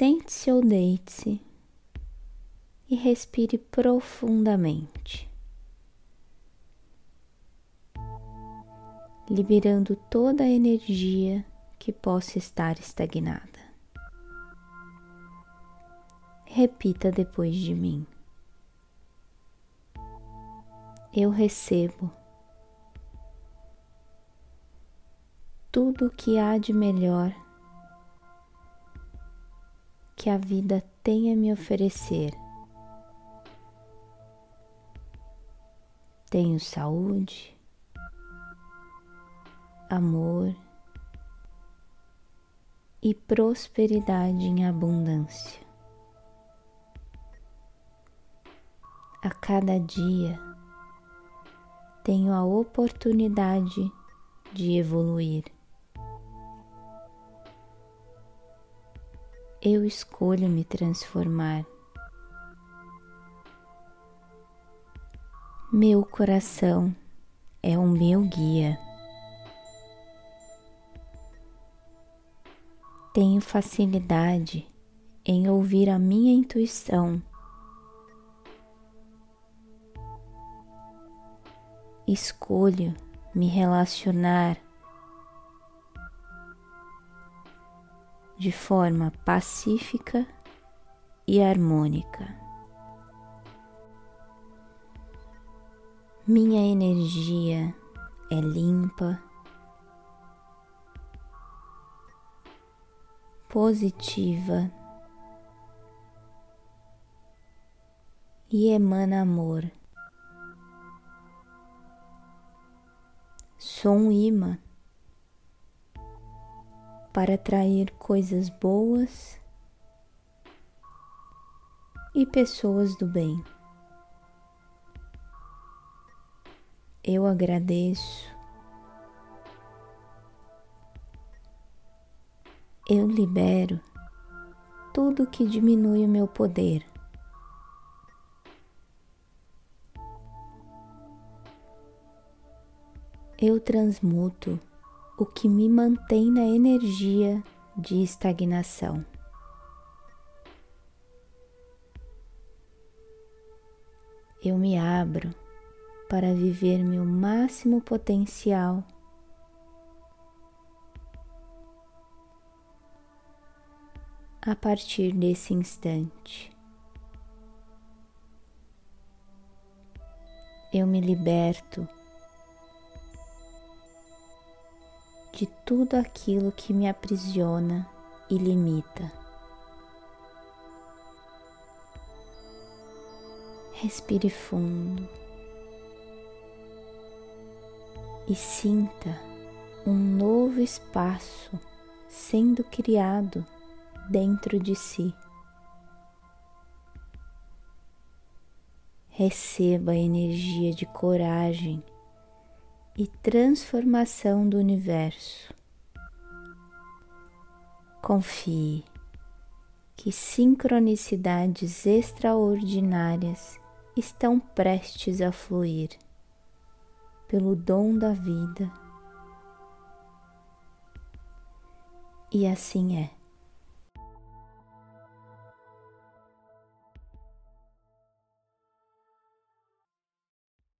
Sente-se ou deite-se e respire profundamente, liberando toda a energia que possa estar estagnada. Repita depois de mim. Eu recebo tudo o que há de melhor que a vida tem a me oferecer. Tenho saúde, amor e prosperidade em abundância. A cada dia tenho a oportunidade de evoluir. Eu escolho me transformar. Meu coração é o meu guia. Tenho facilidade em ouvir a minha intuição. Escolho me relacionar de forma pacífica e harmônica. Minha energia é limpa, positiva e emana amor. Sou um imã para atrair coisas boas e pessoas do bem. Eu agradeço. Eu libero tudo que diminui o meu poder. Eu transmuto o que me mantém na energia de estagnação. Eu me abro para viver meu máximo potencial. A partir desse instante, eu me liberto de tudo aquilo que me aprisiona e limita. Respire fundo e sinta um novo espaço sendo criado dentro de si. Receba a energia de coragem e transformação do universo. Confie que sincronicidades extraordinárias estão prestes a fluir pelo dom da vida. E assim é.